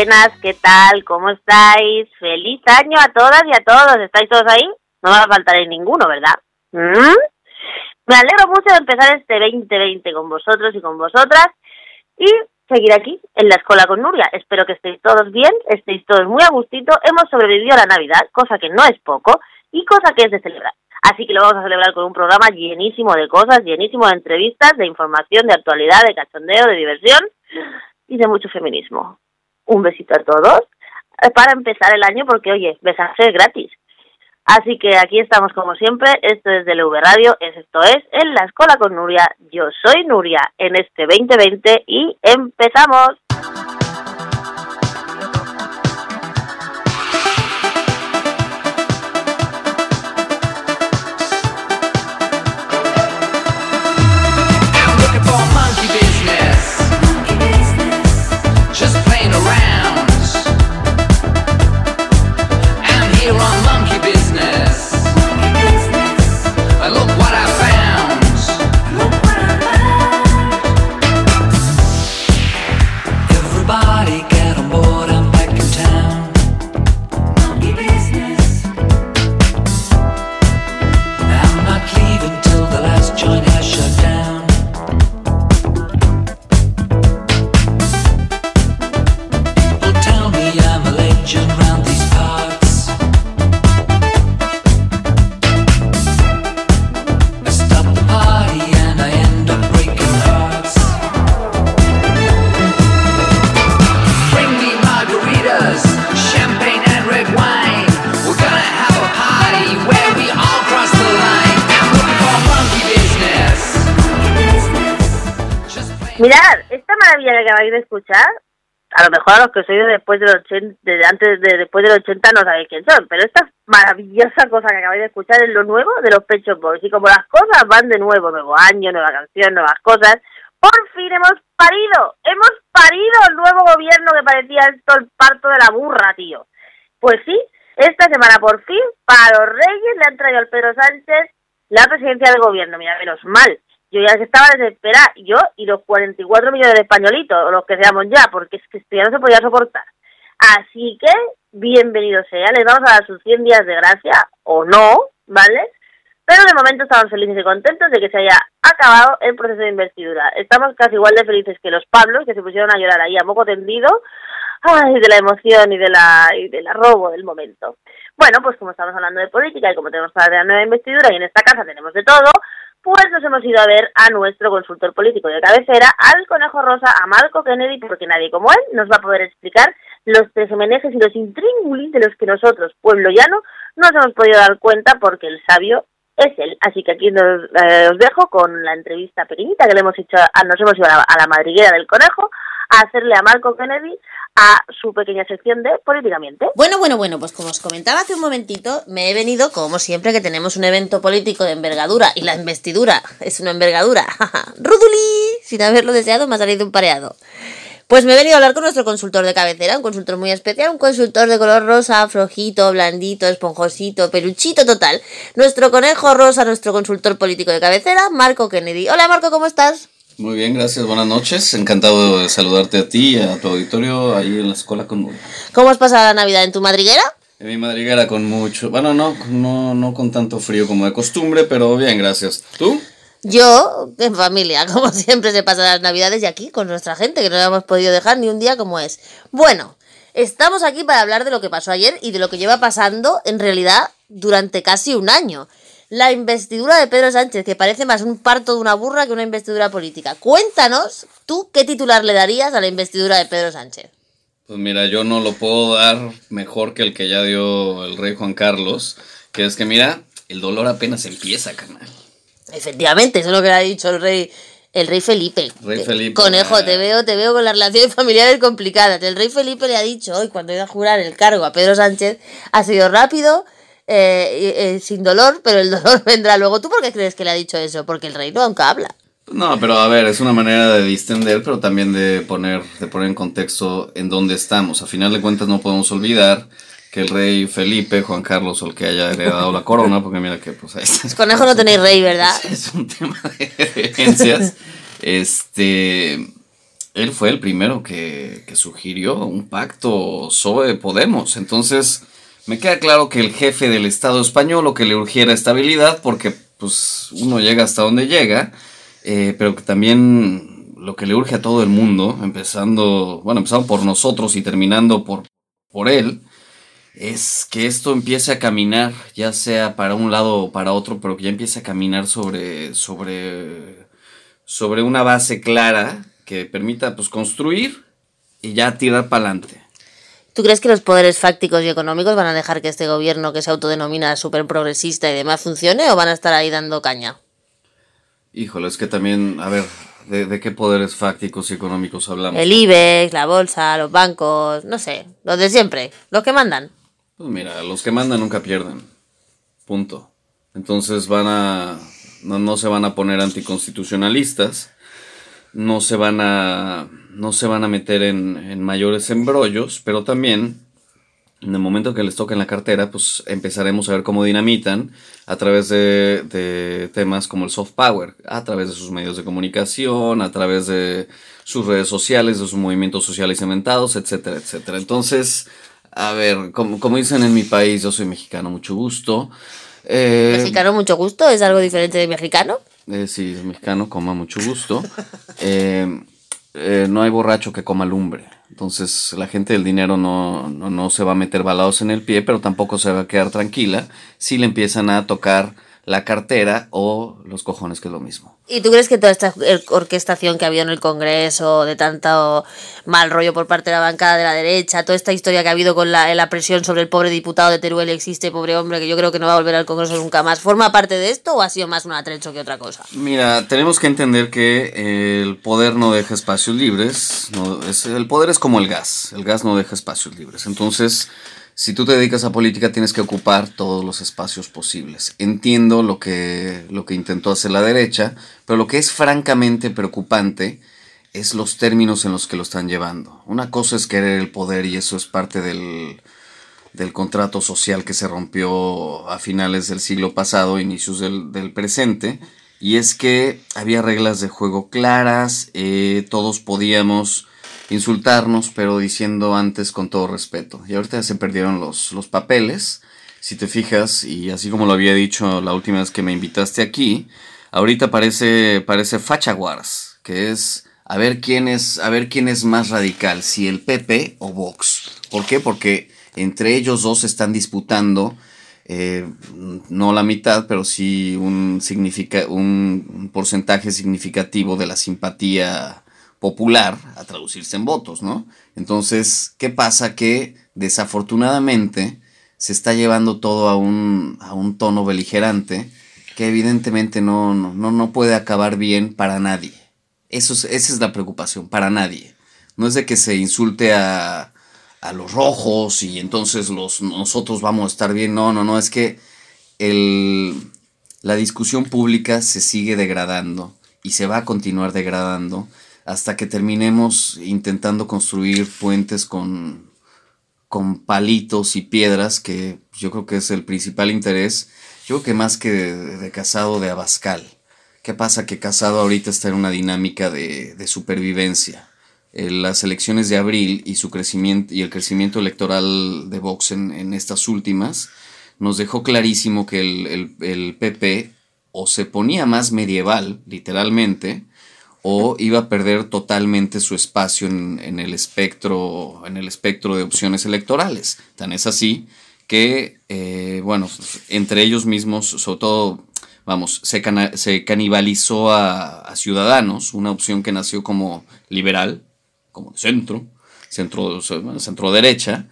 Buenas, ¿qué tal? ¿Cómo estáis? Feliz año a todas y a todos. ¿Estáis todos ahí? No va a faltar ninguno, ¿verdad? ¿Mm? Me alegro mucho de empezar este 2020 con vosotros y con vosotras y seguir aquí en la escuela con Nuria. Espero que estéis todos bien, estéis todos muy a gustito. Hemos sobrevivido a la Navidad, cosa que no es poco y cosa que es de celebrar. Así que lo vamos a celebrar con un programa llenísimo de cosas, llenísimo de entrevistas, de información, de actualidad, de cachondeo, de diversión y de mucho feminismo. Un besito a todos eh, para empezar el año porque, oye, besarse es gratis. Así que aquí estamos como siempre, esto es del V Radio, esto es En la Escuela con Nuria. Yo soy Nuria en este 2020 y empezamos. Escuchar, a lo mejor a los que de después del 80, de antes de después del 80 no sabéis quién son, pero esta maravillosa cosa que acabáis de escuchar es lo nuevo de los Pechos Boys. Y como las cosas van de nuevo, nuevo año, nueva canción, nuevas cosas, por fin hemos parido, hemos parido el nuevo gobierno que parecía esto el parto de la burra, tío. Pues sí, esta semana por fin, para los reyes le han traído al Pedro Sánchez la presidencia del gobierno, mira, menos mal yo ya estaba desesperada, yo y los 44 millones de españolitos, o los que seamos ya, porque es que esto ya no se podía soportar. Así que, bienvenido sea, les vamos a dar sus 100 días de gracia, o no, ¿vale? Pero de momento estamos felices y contentos de que se haya acabado el proceso de investidura. Estamos casi igual de felices que los Pablos, que se pusieron a llorar ahí a poco tendido, de la emoción y de la, y del arrobo del momento. Bueno, pues como estamos hablando de política y como tenemos para la nueva investidura y en esta casa tenemos de todo, pues nos hemos ido a ver a nuestro consultor político de cabecera, al Conejo Rosa, a Marco Kennedy, porque nadie como él nos va a poder explicar los tejemenejes y los intríngulis de los que nosotros, pueblo llano, nos hemos podido dar cuenta porque el sabio es él. Así que aquí nos, eh, os dejo con la entrevista pequeñita que le hemos hecho, a, nos hemos ido a la, a la madriguera del conejo a hacerle a Marco Kennedy a su pequeña sección de Políticamente. Bueno, bueno, bueno, pues como os comentaba hace un momentito, me he venido, como siempre que tenemos un evento político de envergadura, y la investidura es una envergadura, ¡Ruduli! Sin haberlo deseado, me ha salido un pareado. Pues me he venido a hablar con nuestro consultor de cabecera, un consultor muy especial, un consultor de color rosa, flojito, blandito, esponjosito, peluchito total. Nuestro conejo rosa, nuestro consultor político de cabecera, Marco Kennedy. Hola Marco, ¿cómo estás? Muy bien, gracias, buenas noches. Encantado de saludarte a ti y a tu auditorio ahí en la escuela con ¿Cómo has pasado la Navidad en tu madriguera? En mi madriguera con mucho, bueno, no, no, no con tanto frío como de costumbre, pero bien, gracias. ¿Tú? Yo, en familia, como siempre se pasan las Navidades y aquí con nuestra gente, que no hemos podido dejar ni un día como es. Bueno, estamos aquí para hablar de lo que pasó ayer y de lo que lleva pasando en realidad durante casi un año la investidura de Pedro Sánchez, que parece más un parto de una burra que una investidura política. Cuéntanos, tú, ¿qué titular le darías a la investidura de Pedro Sánchez? Pues mira, yo no lo puedo dar mejor que el que ya dio el rey Juan Carlos, que es que mira, el dolor apenas empieza, carnal. Efectivamente, eso es lo que ha dicho el rey el rey Felipe. Rey Felipe. Conejo, ah. te veo, te veo con las relaciones familiares complicadas. El rey Felipe le ha dicho hoy, cuando iba a jurar el cargo a Pedro Sánchez, ha sido rápido, eh, eh, sin dolor, pero el dolor vendrá luego. ¿Tú por qué crees que le ha dicho eso? Porque el rey nunca habla. No, pero a ver, es una manera de distender, pero también de poner, de poner en contexto en dónde estamos. A final de cuentas no podemos olvidar que el rey Felipe, Juan Carlos, o el que haya heredado la corona, porque mira que pues ahí está. Conejo no tenéis rey, ¿verdad? Es un tema de herencias. este él fue el primero que, que sugirió un pacto sobre Podemos. Entonces, me queda claro que el jefe del Estado español lo que le urgiera estabilidad, porque pues uno llega hasta donde llega, eh, pero que también lo que le urge a todo el mundo, empezando, bueno, empezando por nosotros y terminando por, por él, es que esto empiece a caminar, ya sea para un lado o para otro, pero que ya empiece a caminar sobre, sobre, sobre una base clara que permita pues construir y ya tirar para adelante. ¿Tú crees que los poderes fácticos y económicos van a dejar que este gobierno que se autodenomina súper progresista y demás funcione o van a estar ahí dando caña? Híjole, es que también, a ver, ¿de, de qué poderes fácticos y económicos hablamos? El IBEX, la bolsa, los bancos, no sé, los de siempre, los que mandan. Pues mira, los que mandan nunca pierden. Punto. Entonces van a. No, no se van a poner anticonstitucionalistas. No se van a. No se van a meter en, en mayores embrollos. Pero también. En el momento que les toque en la cartera, pues empezaremos a ver cómo dinamitan a través de, de temas como el soft power, a través de sus medios de comunicación, a través de sus redes sociales, de sus movimientos sociales inventados, etcétera, etcétera. Entonces, a ver, como, como dicen en mi país, yo soy mexicano, mucho gusto. Eh, ¿Mexicano mucho gusto? ¿Es algo diferente de mexicano? eh, sí, es mexicano, coma mucho gusto. Eh, eh, no hay borracho que coma lumbre. Entonces la gente del dinero no, no, no se va a meter balados en el pie, pero tampoco se va a quedar tranquila si le empiezan a tocar la cartera o los cojones, que es lo mismo. ¿Y tú crees que toda esta orquestación que había en el Congreso, de tanto mal rollo por parte de la bancada de la derecha, toda esta historia que ha habido con la, la presión sobre el pobre diputado de Teruel existe, pobre hombre, que yo creo que no va a volver al Congreso nunca más, ¿forma parte de esto o ha sido más un atrecho que otra cosa? Mira, tenemos que entender que el poder no deja espacios libres. no- es, el poder es como el gas. El gas no deja espacios libres. Entonces, si tú te dedicas a política, tienes que ocupar todos los espacios posibles. Entiendo lo que, lo que intentó hacer la derecha, pero lo que es francamente preocupante es los términos en los que lo están llevando. Una cosa es querer el poder y eso es parte del, del contrato social que se rompió a finales del siglo pasado, inicios del, del presente, y es que había reglas de juego claras, eh, todos podíamos insultarnos, pero diciendo antes con todo respeto. Y ahorita se perdieron los, los papeles, si te fijas, y así como lo había dicho la última vez que me invitaste aquí, ahorita parece, parece Facha Wars, que es a ver quién es, a ver quién es más radical, si el PP o Vox. ¿Por qué? Porque entre ellos dos están disputando eh, no la mitad, pero sí un, significa, un porcentaje significativo de la simpatía popular a traducirse en votos, ¿no? Entonces, ¿qué pasa? Que desafortunadamente se está llevando todo a un, a un tono beligerante que evidentemente no, no, no, puede acabar bien para nadie. Eso es, esa es la preocupación, para nadie. No es de que se insulte a, a los rojos y entonces los, nosotros vamos a estar bien. No, no, no, es que el, la discusión pública se sigue degradando y se va a continuar degradando hasta que terminemos intentando construir puentes con, con palitos y piedras, que yo creo que es el principal interés, yo creo que más que de, Casado, de Abascal. ¿Qué pasa? Que Casado ahorita está en una dinámica de, de supervivencia. Eh, las elecciones de abril y su crecimiento y el crecimiento electoral de Vox en, en estas últimas nos dejó clarísimo que el, el PP o se ponía más medieval, literalmente, o iba a perder totalmente su espacio en, en, el espectro en el espectro de opciones electorales. Tan es así que, eh, bueno, entre ellos mismos, sobre todo, vamos, se, se canibalizó a, Ciudadanos, una opción que nació como liberal, como centro, centro, centro derecha.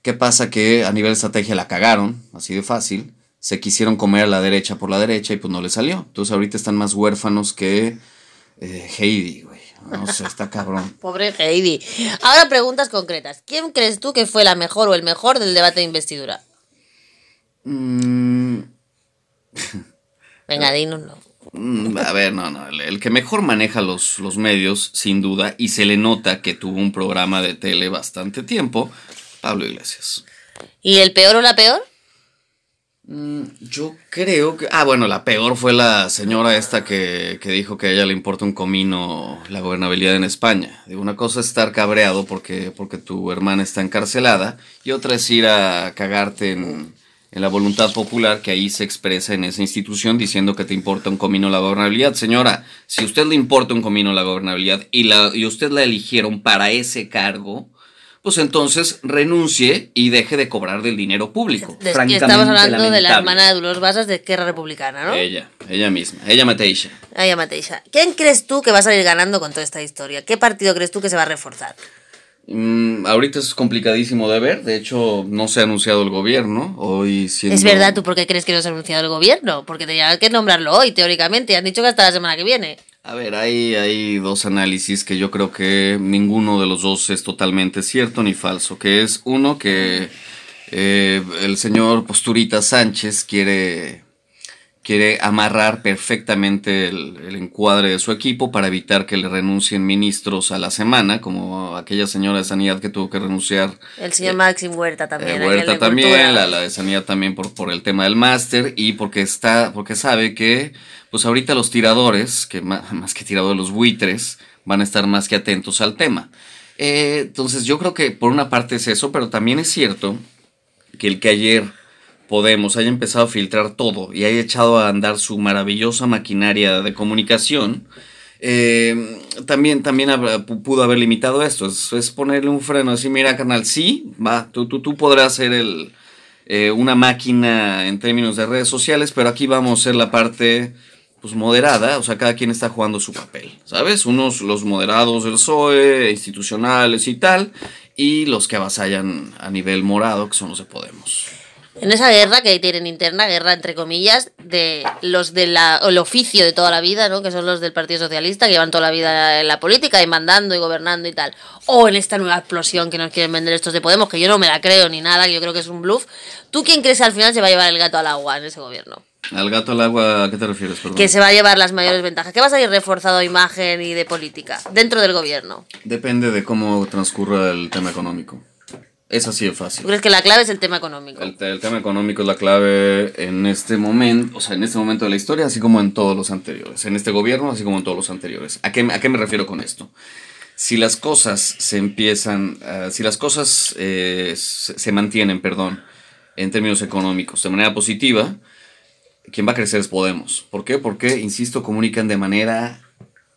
¿Qué pasa? Que a nivel de estrategia la cagaron, así de fácil. Se quisieron comer a la derecha por la derecha y pues no le salió. Entonces ahorita están más huérfanos que eh, Heidi, güey. No sé, está cabrón. Pobre Heidi. Ahora preguntas concretas. ¿Quién crees tú que fue la mejor o el mejor del debate de investidura? Mm. Venga, dínoslo. Mm, A ver, no, no. El, el que mejor maneja los, los medios, sin duda, y se le nota que tuvo un programa de tele bastante tiempo, Pablo Iglesias. ¿Y el peor o la peor? Mm, yo creo que. Ah, bueno, la peor fue la señora esta que, que, dijo que a ella le importa un comino la gobernabilidad en España. Digo, una cosa es estar cabreado porque, porque tu hermana está encarcelada y otra es ir a cagarte en, en la voluntad popular que ahí se expresa en esa institución diciendo que te importa un comino la gobernabilidad. Señora, si a usted le importa un comino la gobernabilidad y, la, y usted la eligieron para ese cargo pues entonces renuncie y deje de cobrar del dinero público. estamos hablando de la hermana de Dolores Basas de Esquerra Republicana, ¿no? Ella, ella misma, ella Mateixa. Ella Mateixa. ¿Quién crees tú que va a salir ganando con toda esta historia? ¿Qué partido crees tú que se va a reforzar? Mm, ahorita es complicadísimo de ver, de hecho no se ha anunciado el gobierno hoy siendo... Es verdad, ¿tú por qué crees que no se ha anunciado el gobierno? Porque tenía que nombrarlo hoy, teóricamente, han dicho que hasta la semana que viene. A ver, hay, hay dos análisis que yo creo que ninguno de los dos es totalmente cierto ni falso, que es uno que eh, el señor Posturita Sánchez quiere, quiere amarrar perfectamente el, encuadre de su equipo para evitar que le renuncien ministros a la semana, como aquella señora de Sanidad que tuvo que renunciar. El señor Maxim Huerta también. Eh, Huerta también, la, la, de Sanidad también por, por el tema del máster y porque, está, porque sabe que pues ahorita los tiradores, que más, que tiradores, los buitres, van a estar más que atentos al tema. Eh, entonces yo creo que por una parte es eso, pero también es cierto que el que ayer Podemos haya empezado a filtrar todo y haya echado a andar su maravillosa maquinaria de comunicación, eh, también, también pudo haber limitado esto. Es, ponerle un freno así, mira, canal, sí, va, tú, tú, tú podrás ser el, eh, una máquina en términos de redes sociales, pero aquí vamos a ser la parte pues moderada, o sea, cada quien está jugando su papel, ¿sabes? Unos los moderados del PSOE, institucionales y tal, y los que avasallan a nivel morado, que son los de Podemos. En esa guerra que tienen interna, guerra entre comillas, de los del oficio de toda la vida, ¿no? Que son los del Partido Socialista, que llevan toda la vida en la política y mandando y gobernando y tal. O en esta nueva explosión que nos quieren vender estos de Podemos, que yo no me la creo ni nada, que yo creo que es un bluff. ¿Tú quién crees que al final se va a llevar el gato al agua en ese gobierno? Al gato al agua, ¿a qué te refieres? Que se va a llevar las mayores ventajas. ¿Qué vas a ir reforzado imagen y de política dentro del gobierno? Depende de cómo transcurra el tema económico. Es así de fácil. ¿Tú crees que la clave es el tema económico? El, tema económico es la clave en este momento, o sea, en este momento de la historia, así como en todos los anteriores. En este gobierno, así como en todos los anteriores. ¿A qué, a qué me refiero con esto? Si las cosas se empiezan, uh, si las cosas eh, se mantienen, perdón, en términos económicos de manera positiva, quien va a crecer es Podemos. ¿Por qué? Porque, insisto, comunican de manera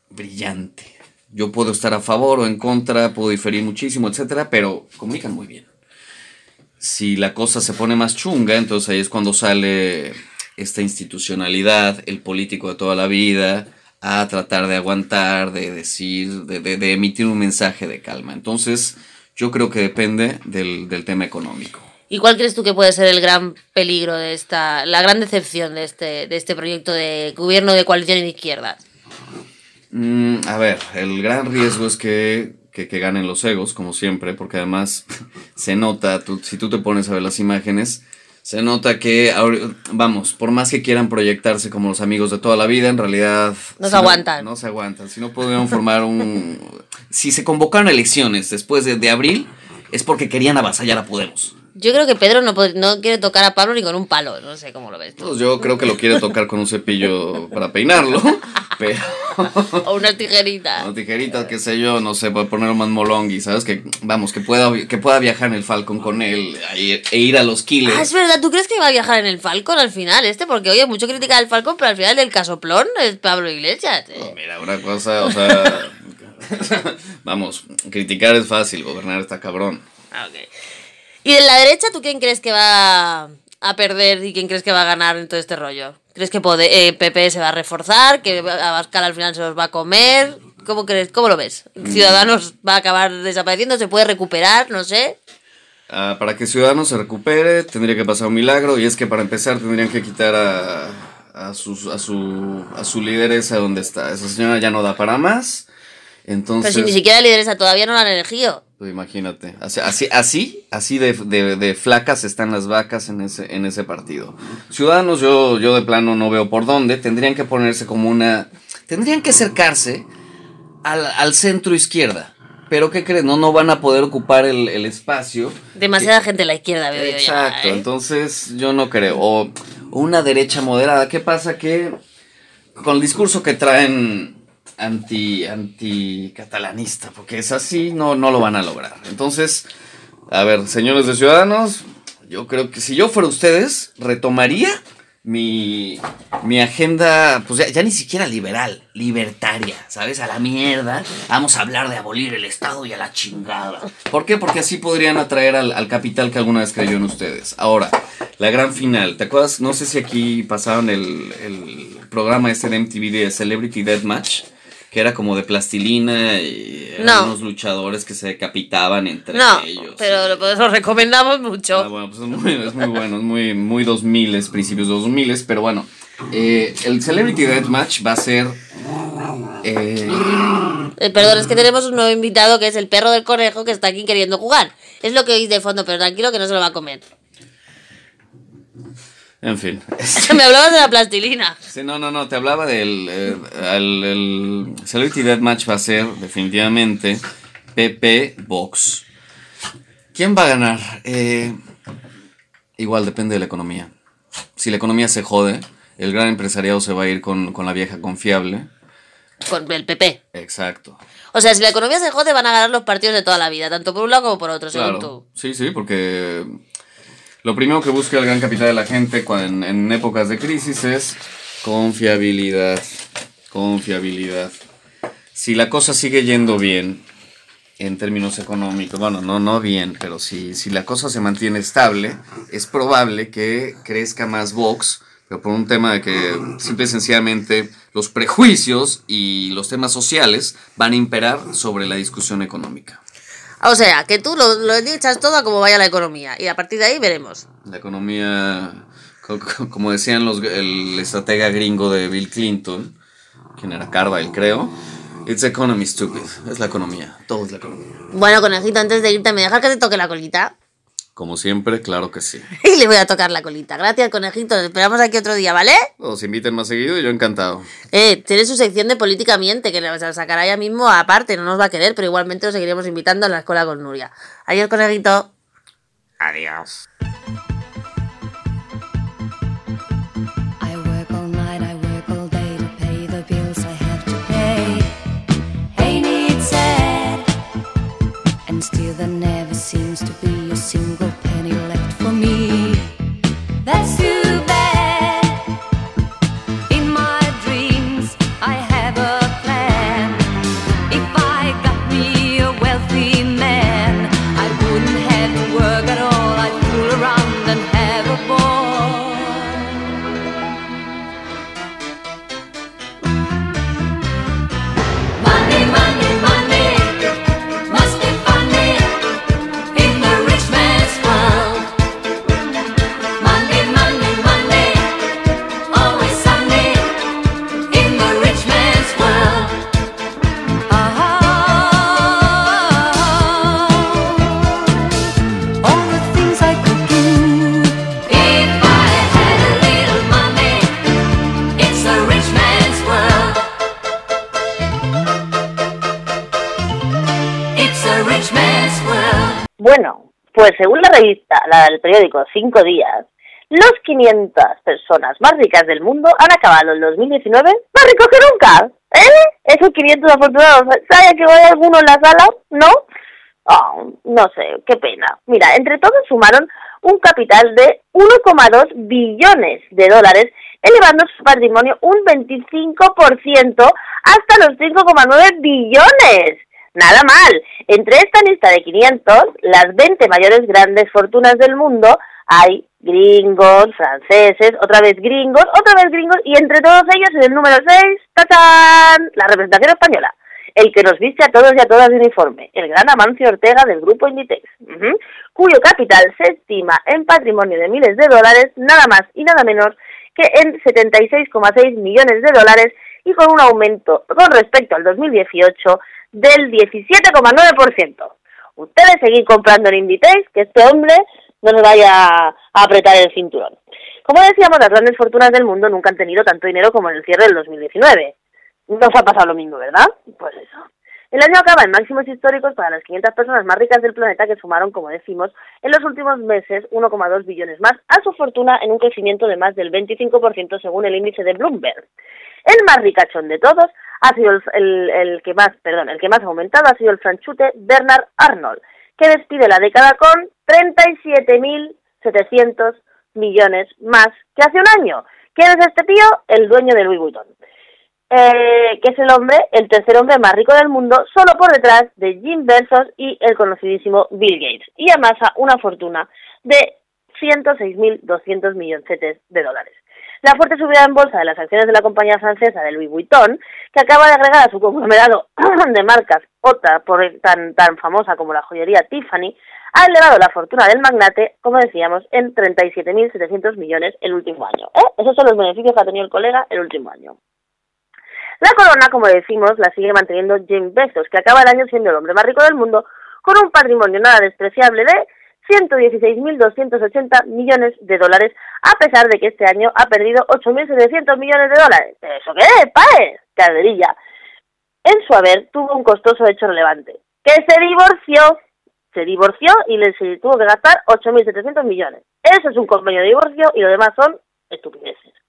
brillante. Yo puedo estar a favor o en contra, puedo diferir muchísimo, etcétera, pero comunican muy bien. Si la cosa se pone más chunga, entonces ahí es cuando sale esta institucionalidad, el político de toda la vida, a tratar de aguantar, de decir, de, de, emitir un mensaje de calma. Entonces, yo creo que depende del, del tema económico. ¿Y cuál crees tú que puede ser el gran peligro de esta, la gran decepción de este, de este proyecto de gobierno de coalición de izquierda? Mm, a ver, el gran riesgo es que, que, ganen los egos, como siempre, porque además se nota, tú, si tú te pones a ver las imágenes, se nota que, vamos, por más que quieran proyectarse como los amigos de toda la vida, en realidad... No se aguantan. No, se aguantan. Si no podrían formar un... si se convocaron elecciones después de, de abril, es porque querían avasallar a Podemos. Yo creo que Pedro no, no quiere tocar a Pablo ni con un palo, no sé cómo lo ves tú. Pues yo creo que lo quiere tocar con un cepillo para peinarlo, pero... o una tijerita. Una tijerita, qué sé yo, no sé, para poner más molongi, ¿sabes? Que, vamos, que pueda, que pueda viajar en el Falcon con él e ir a los Kiles. Ah, es verdad, ¿tú crees que va a viajar en el Falcon al final este? Porque, oye, mucho crítica del Falcon, pero al final del casoplón es Pablo Iglesias. ¿eh? mira, una cosa, o sea... vamos, criticar es fácil, gobernar está cabrón. Ah, ok. ¿Y de la derecha tú quién crees que va a perder y quién crees que va a ganar en todo este rollo? ¿Crees que PP eh, se va a reforzar? ¿Que Abascal al final se los va a comer? ¿Cómo, crees, cómo lo ves? ¿Ciudadanos va a acabar desapareciendo? ¿Se puede recuperar? No sé. Ah, para que Ciudadanos se recupere tendría que pasar un milagro y es que para empezar tendrían que quitar a, a, su, a, su, a su lideresa donde está. Esa señora ya no da para más. Entonces, Pero si ni siquiera lideresa todavía no la han elegido. Pues imagínate, así, así, así, de, flacas están las vacas en ese, en ese partido. Ciudadanos, yo, yo de plano no veo por dónde, tendrían que ponerse como una, tendrían que acercarse al, al centro izquierda. pero ¿qué crees? No, no van a poder ocupar el, el espacio. Demasiada gente a la izquierda, ya, Exacto, ¿eh? entonces yo no creo. O una derecha moderada. ¿Qué pasa? Que con el discurso que traen anti, anti catalanista, porque es así, no, no lo van a lograr. Entonces, a ver, señores de Ciudadanos, yo creo que si yo fuera ustedes, retomaría mi, mi agenda, pues ya, ni siquiera liberal, libertaria, ¿sabes? A la mierda. Vamos a hablar de abolir el Estado y a la chingada. ¿Por qué? Porque así podrían atraer al, al capital que alguna vez creyó en ustedes. Ahora, la gran final. ¿Te acuerdas? No sé si aquí pasaron el, el programa este de MTV de Celebrity Deathmatch. Que era como de plastilina y No. unos luchadores que se decapitaban entre No, ellos. pero lo, lo recomendamos mucho. Ah, bueno, pues es muy, es muy bueno, es muy, muy 2000, principios 2000, pero bueno. eh, el Celebrity Deathmatch va a ser. eh, Eh, perdón, es que tenemos un nuevo invitado que es el perro del conejo que está aquí queriendo jugar. Es lo que oís de fondo, pero tranquilo que no se lo va a comer. En fin. Me hablabas de la plastilina. Sí, no, no, no, te hablaba del. eh, el, el Celebrity Deathmatch va a ser definitivamente PP Box. ¿Quién va a ganar? Eh, igual depende de la economía. Si la economía se jode, el gran empresariado se va a ir con, con la vieja confiable. Con el PP. Exacto. O sea, si la economía se jode, van a ganar los partidos de toda la vida, tanto por un lado como por otro, según Claro. tú. Sí, sí, porque lo primero que busca el gran capital de la gente en, en épocas de crisis es confiabilidad. Confiabilidad. Si la cosa sigue yendo bien en términos económicos, bueno, no, no bien, pero si, si la cosa se mantiene estable, es probable que crezca más Vox, pero por un tema de que simple y sencillamente los prejuicios y los temas sociales van a imperar sobre la discusión económica. O sea, que tú lo, lo echas todo a cómo vaya la economía y a partir de ahí veremos. La economía, co- co- como decían los, el estratega gringo de Bill Clinton, quien era Carville, creo, it's economy stupid. Es la economía, todo es la economía. Bueno, conejito, antes de irte, ¿me dejas que te toque la colita? Como siempre, claro que sí. Y le voy a tocar la colita. Gracias, conejito. Nos esperamos aquí otro día, ¿vale? Os inviten más seguido y yo encantado. Eh, tiene su sección de política miente, que la sacará ya mismo aparte, no nos va a querer, pero igualmente lo seguiremos invitando a la escuela con Nuria. Adiós, conejito. Adiós. Del periódico Cinco Días, los 500 personas más ricas del mundo han acabado el 2019 más ricos que nunca. ¿Eh? Esos 500 afortunados, ¿sabe que hay alguno en la sala? ¿No? Oh, no sé, qué pena. Mira, entre todos sumaron un capital de 1,2 billones de dólares, elevando su patrimonio un 25% hasta los 5,9 billones. Nada mal. Entre esta lista de 500, las 20 mayores grandes fortunas del mundo, hay gringos, franceses, otra vez gringos, otra vez gringos, y entre todos ellos, en el número 6, ¡tachán! La representación española. El que nos viste a todos y a todas de uniforme, el gran Amancio Ortega del grupo Inditex, ujú, cuyo capital se estima en patrimonio de miles de dólares, nada más y nada menos que en 76,6 millones de dólares y con un aumento con respecto al 2018 del 17,9%. Ustedes seguir comprando en Inditex, que este hombre no nos vaya a apretar el cinturón. Como decíamos, las grandes fortunas del mundo nunca han tenido tanto dinero como en el cierre del 2019. Nos ha pasado lo mismo, ¿verdad? Pues eso. El año acaba en máximos históricos para las 500 personas más ricas del planeta que sumaron, como decimos, en los últimos meses 1,2 billones más a su fortuna en un crecimiento de más del 25% según el índice de Bloomberg. El más ricachón de todos ha sido el, que más, perdón, el que más ha aumentado ha sido el franchute Bernard Arnold, que despide la década con 37.700 millones más que hace un año. ¿Quién es este tío? El dueño de Louis Vuitton. Eh, que es el hombre, el tercer hombre más rico del mundo, solo por detrás de Jim Bezos y el conocidísimo Bill Gates, y amasa una fortuna de 106.200 milloncetes de dólares. La fuerte subida en bolsa de las acciones de la compañía francesa de Louis Vuitton, que acaba de agregar a su conglomerado de marcas otra por tan, tan famosa como la joyería Tiffany, ha elevado la fortuna del magnate, como decíamos, en 37.700 millones el último año. ¿eh? Esos son los beneficios que ha tenido el colega el último año. La corona, como decimos, la sigue manteniendo James Bezos, que acaba el año siendo el hombre más rico del mundo, con un patrimonio nada despreciable de 116.280 millones de dólares, a pesar de que este año ha perdido 8.700 millones de dólares. ¿Eso qué es, pae? Caderilla. En su haber tuvo un costoso hecho relevante, que se divorció. Se divorció y le tuvo que gastar 8.700 millones. Eso es un convenio de divorcio y lo demás son estupideces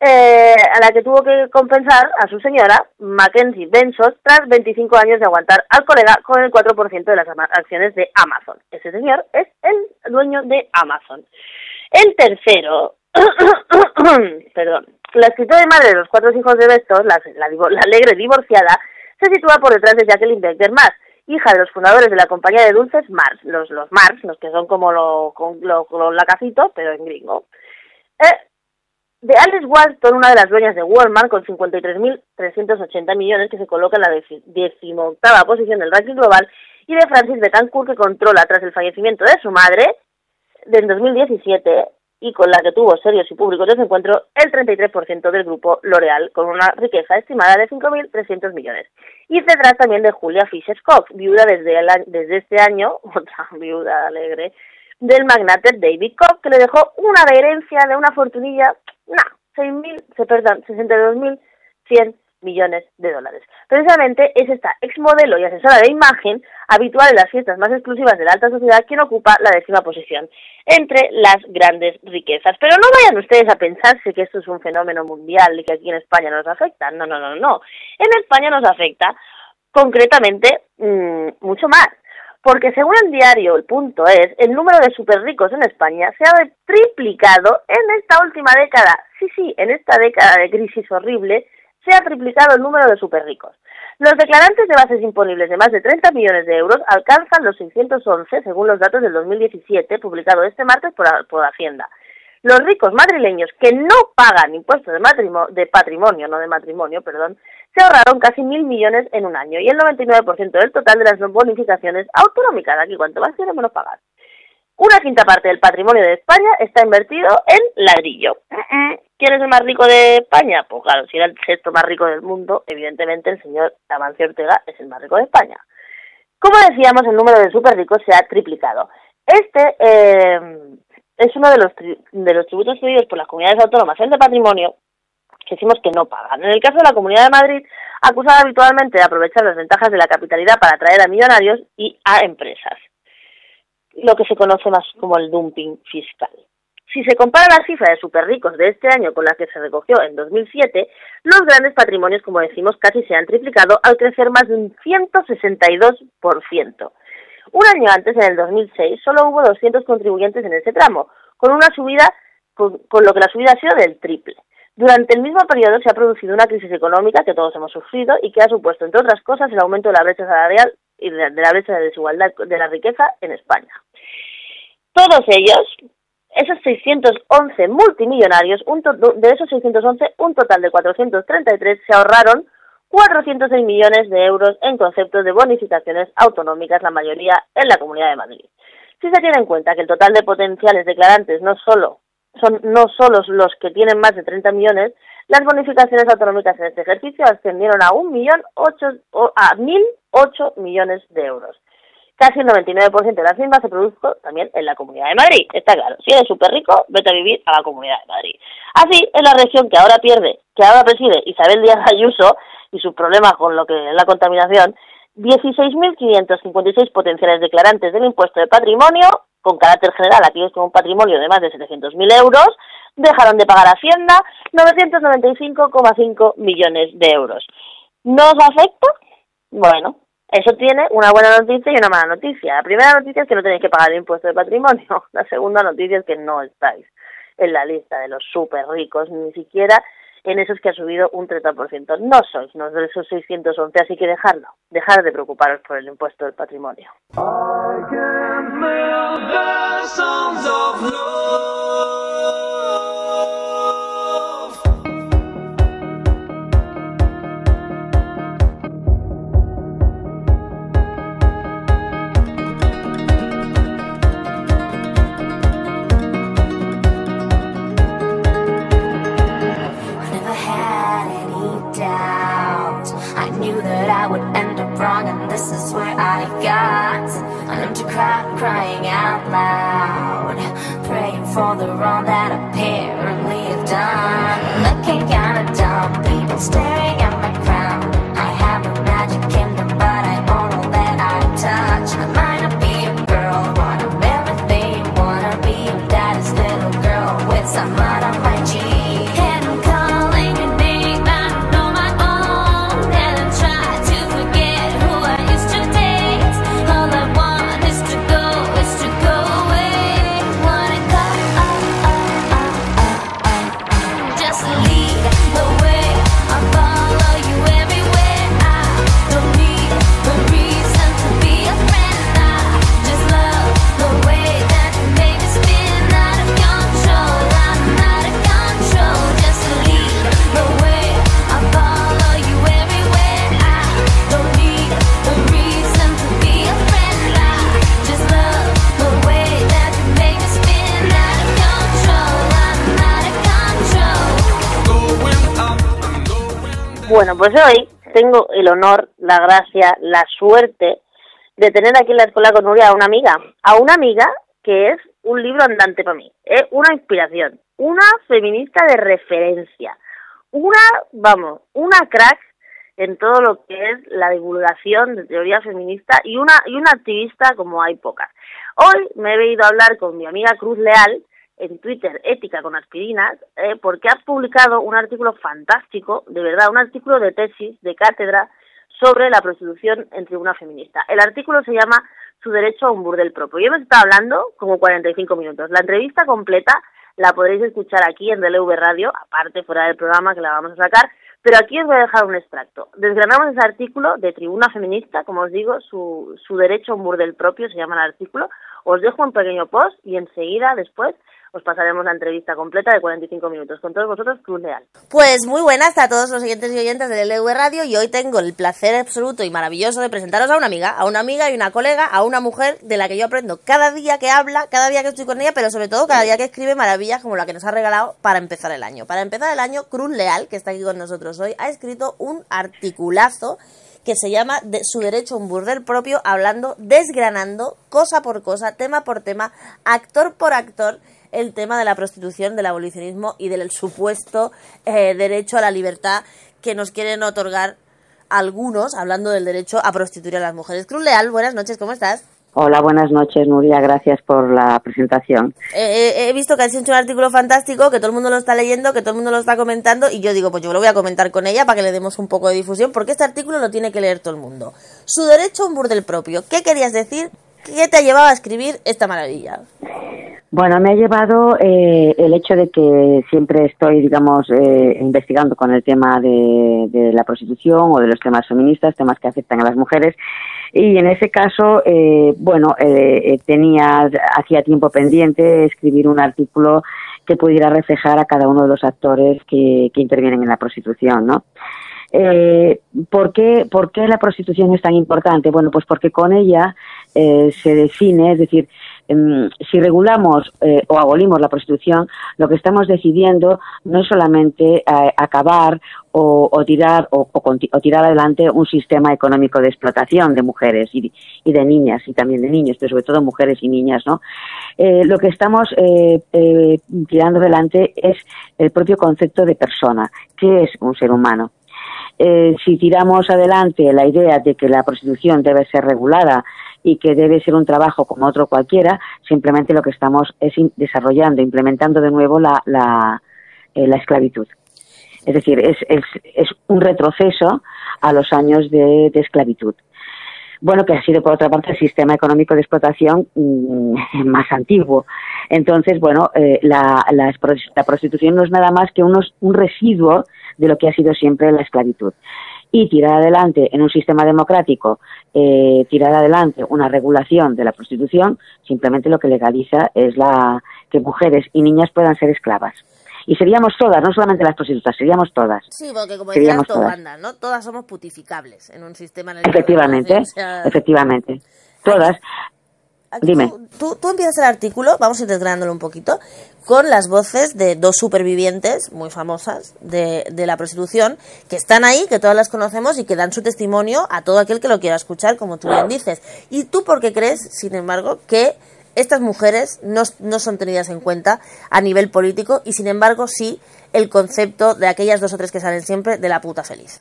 eh, a la que tuvo que compensar a su señora, Mackenzie Bezos, tras 25 años de aguantar al colega con el 4% de las acciones de Amazon. Ese señor es el dueño de Amazon. El tercero, perdón, la escritora y madre de los cuatro hijos de Bezos, la, la la alegre divorciada, se sitúa por detrás de Jacqueline Becker Mars, hija de los fundadores de la compañía de dulces Mars, los, los Mars, los que son como lo, con- lo, pero en gringo. Eh, de Alice Walton, una de las dueñas de Walmart, con 53.380 millones, que se coloca en la deci- decimoctava posición del ranking global, y de Francis Betancourt, que controla, tras el fallecimiento de su madre, del 2017, y con la que tuvo serios y públicos desencuentros, el 33% del grupo L'Oreal, con una riqueza estimada de 5.300 millones. Y detrás también de Julia Fischer-Koch, viuda desde, el desde este año, otra viuda alegre, del magnate David Koch, que le dejó una herencia de una fortunilla, no, 6.000, se perdón, 62.100 millones de dólares. Precisamente es esta exmodelo y asesora de imagen habitual en las fiestas más exclusivas de la alta sociedad quien ocupa la décima posición entre las grandes riquezas. Pero no vayan ustedes a pensarse que esto es un fenómeno mundial y que aquí en España nos afecta. No, no, no, no. En España nos afecta concretamente mm, mucho más. Porque según el diario El Punto es, el número de super ricos en España se ha triplicado en esta última década. Sí, sí, en esta década de crisis horrible se ha triplicado el número de super ricos. Los declarantes de bases imponibles de más de 30 millones de euros alcanzan los 611 según los datos del 2017 publicado este martes por, por Hacienda. Los ricos madrileños que no pagan impuestos de, de patrimonio, no de matrimonio, perdón, se ahorraron casi mil millones en un año y el 99% del total de las bonificaciones autonómicas. Aquí cuanto más tiene, menos pagar. Una quinta parte del patrimonio de España está invertido en ladrillo. ¿Quién es el más rico de España? Pues claro, si era el sexto más rico del mundo, evidentemente el señor Amancio Ortega es el más rico de España. Como decíamos, el número de super ricos se ha triplicado. Este eh, es uno de los, tri- de los tributos pedidos por las comunidades autónomas, el de patrimonio, decimos que no pagan. En el caso de la Comunidad de Madrid, acusada habitualmente de aprovechar las ventajas de la capitalidad para atraer a millonarios y a empresas lo que se conoce más como el dumping fiscal. Si se compara la cifra de superricos de este año con la que se recogió en 2007, los grandes patrimonios, como decimos, casi se han triplicado al crecer más de un 162%. Un año antes, en el 2006, solo hubo 200 contribuyentes en ese tramo, con una subida, con lo que la subida ha sido del triple. Durante el mismo periodo se ha producido una crisis económica que todos hemos sufrido y que ha supuesto, entre otras cosas, el aumento de la brecha salarial y de, la brecha de desigualdad de la riqueza en España. Todos ellos, esos 611 multimillonarios, un de esos 611, un total de 433 se ahorraron 406 millones de euros en conceptos de bonificaciones autonómicas, la mayoría en la Comunidad de Madrid. Si se tiene en cuenta que el total de potenciales declarantes no solo son no solo los que tienen más de 30 millones, las bonificaciones autonómicas en este ejercicio ascendieron a un millón ocho, a 1.008 millones de euros. Casi el 99% de las mismas se produjo también en la Comunidad de Madrid. Está claro, si eres súper rico, vete a vivir a la Comunidad de Madrid. Así, en la región que ahora pierde, que ahora preside Isabel Díaz Ayuso, y sus problemas con lo que es la contaminación, 16.556 potenciales declarantes del impuesto de patrimonio, con carácter general, aquellos con un patrimonio de más de 700.000 euros, dejaron de pagar Hacienda 995,5 millones de euros. ¿Nos afecta? Bueno, eso tiene una buena noticia y una mala noticia. La primera noticia es que no tenéis que pagar el impuesto de patrimonio. La segunda noticia es que no estáis en la lista de los súper ricos, ni siquiera en esos que ha subido un 30%. No sois no de esos 611, así que dejadlo. Dejar de preocuparos por el impuesto del patrimonio. Staring pues hoy tengo el honor, la gracia, la suerte de tener aquí en la escuela con Nuria a una amiga, a una amiga que es un libro andante para mí, es una inspiración, una feminista de referencia, una, vamos, una crack en todo lo que es la divulgación de teoría feminista y una y una activista como hay pocas. Hoy me he venido a hablar con mi amiga Cruz Leal en Twitter, Ética con aspirinas, eh, porque ha publicado un artículo fantástico, de verdad, un artículo de tesis, de cátedra, sobre la prostitución en tribuna feminista. El artículo se llama Su derecho a un burdel propio. Yo me estado hablando como 45 minutos. La entrevista completa la podréis escuchar aquí en DLV Radio, aparte fuera del programa que la vamos a sacar, pero aquí os voy a dejar un extracto. Desgranamos ese artículo de Tribuna Feminista, como os digo, su, su derecho a un burdel propio se llama el artículo. Os dejo un pequeño post y enseguida, después, os pasaremos la entrevista completa de 45 minutos. Con todos vosotros, Cruz Leal. Pues muy buenas a todos los oyentes y oyentes del LV Radio y hoy tengo el placer absoluto y maravilloso de presentaros a una amiga, a una amiga y una colega, a una mujer de la que yo aprendo cada día que habla, cada día que estoy con ella, pero sobre todo cada día que escribe maravillas como la que nos ha regalado para empezar el año. Para empezar el año, Cruz Leal, que está aquí con nosotros hoy, ha escrito un articulazo que se llama de Su derecho a un burdel propio, hablando, desgranando, cosa por cosa, tema por tema, actor por actor, el tema de la prostitución, del abolicionismo y del supuesto eh, derecho a la libertad que nos quieren otorgar algunos, hablando del derecho a prostituir a las mujeres. Cruz Leal, buenas noches, ¿cómo estás? Hola, buenas noches, Nuria. Gracias por la presentación. Eh, eh, he visto que has hecho un artículo fantástico, que todo el mundo lo está leyendo, que todo el mundo lo está comentando, y yo digo, pues yo lo voy a comentar con ella para que le demos un poco de difusión, porque este artículo lo tiene que leer todo el mundo. Su derecho a un burdel propio. ¿Qué querías decir? ¿Qué te ha llevado a escribir esta maravilla? Bueno, me ha llevado eh, el hecho de que siempre estoy, digamos, eh, investigando con el tema de, la prostitución o de los temas feministas, temas que afectan a las mujeres. Y en ese caso, eh, bueno, tenía, hacía tiempo pendiente escribir un artículo que pudiera reflejar a cada uno de los actores que, que intervienen en la prostitución, ¿no? Eh, ¿por, qué, ¿Por qué la prostitución es tan importante? Bueno, pues porque con ella eh, se define, es decir, eh, si regulamos eh, o abolimos la prostitución, lo que estamos decidiendo no es solamente eh, acabar o, tirar o, tirar adelante un sistema económico de explotación de mujeres y, y, de niñas y también de niños, pero sobre todo mujeres y niñas, ¿no? Eh, lo que estamos tirando adelante es el propio concepto de persona, ¿qué es un ser humano? Eh, si tiramos adelante la idea de que la prostitución debe ser regulada y que debe ser un trabajo como otro cualquiera, simplemente lo que estamos es desarrollando, implementando de nuevo la, la, eh, la esclavitud. Es decir, es, es, un retroceso a los años de, de esclavitud. Bueno, que ha sido por otra parte el sistema económico de explotación mm, más antiguo. Entonces, bueno, eh, la, la prostitución no es nada más que unos, un residuo de lo que ha sido siempre la esclavitud. Y tirar adelante en un sistema democrático, eh, tirar adelante una regulación de la prostitución, simplemente lo que legaliza es la que mujeres y niñas puedan ser esclavas. Y seríamos todas, no solamente las prostitutas, seríamos todas. Sí, porque como decía. Tobanda, ¿no? Todas somos putificables en un sistema en el que Efectivamente, efectivamente. Todas. Aquí Dime. Tú, tú- tú empiezas el artículo, vamos a ir desgranándolo un poquito, con las voces de dos supervivientes muy famosas de, de la prostitución, que están ahí, que todas las conocemos y que dan su testimonio a todo aquel que lo quiera escuchar, como tú bien dices. ¿Y tú por qué crees, sin embargo, que estas mujeres no, no son tenidas en cuenta a nivel político y, sin embargo, sí el concepto de aquellas dos o tres que salen siempre de la puta feliz?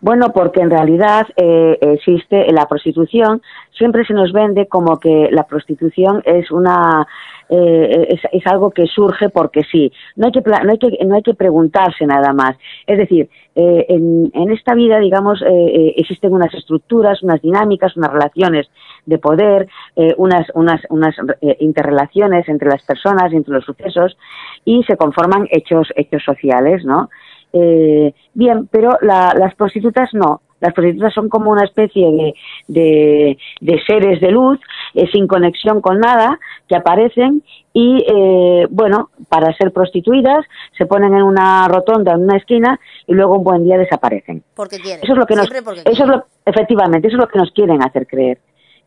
Bueno, porque en realidad eh, existe la prostitución, siempre se nos vende como que la prostitución es una eh, es, algo que surge porque sí. No hay que no hay que no hay que preguntarse nada más. Es decir, eh, en, en esta vida, digamos, eh, eh, existen unas estructuras, unas dinámicas, unas relaciones de poder, eh, unas unas unas interrelaciones entre las personas entre los sucesos y se conforman hechos hechos sociales, ¿no? Eh, bien, pero la- las prostitutas no. Las prostitutas son como una especie de, de, de seres de luz eh, sin conexión con nada que aparecen y, eh, bueno, para ser prostituidas se ponen en una rotonda, en una esquina y luego un buen día desaparecen. Porque quieren. Eso es lo que nos, eso es lo, efectivamente, eso es lo que nos quieren hacer creer.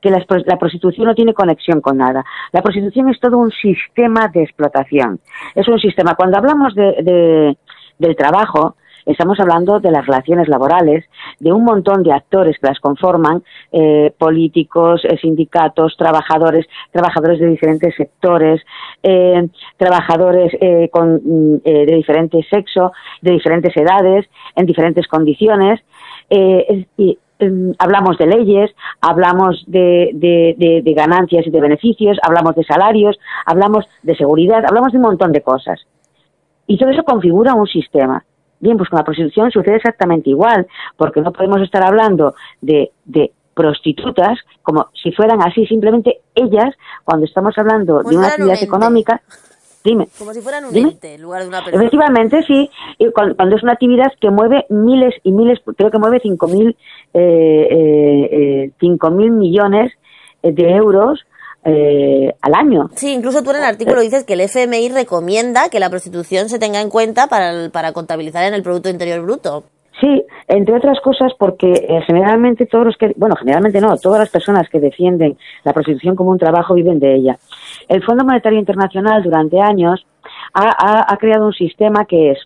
Que la, la prostitución no tiene conexión con nada. La prostitución es todo un sistema de explotación. Es un sistema. Cuando hablamos de, de- del trabajo, estamos hablando de las relaciones laborales, de un montón de actores que las conforman, eh, políticos, eh, sindicatos, trabajadores, trabajadores de diferentes sectores, eh, trabajadores eh, con, mm, de diferente sexo, de diferentes edades, en diferentes condiciones. Em, hablamos de leyes, hablamos de, de- de- de ganancias y de beneficios, hablamos de salarios, hablamos de seguridad, hablamos de un montón de cosas. Y todo eso configura un sistema. Bien, pues con la prostitución sucede exactamente igual, porque no podemos estar hablando de, de prostitutas como si fueran así, simplemente ellas, cuando estamos hablando de una un actividad económica, dime. Como si fueran un Dime. ente en lugar de una persona. Efectivamente, sí. Y cuando, cuando es una actividad que mueve miles y miles, creo que mueve 5.000 eh, eh, eh, 5.000 millones eh, de euros eh, al año. Sí, incluso tú en el artículo dices que el FMI recomienda que la prostitución se tenga en cuenta para, el- para contabilizar en el Producto Interior Bruto. Sí, entre otras cosas porque eh, generalmente todos los que, bueno, generalmente no, todas las personas que defienden la prostitución como un trabajo viven de ella. El Fondo Monetario Internacional durante años ha, ha- ha creado un sistema que es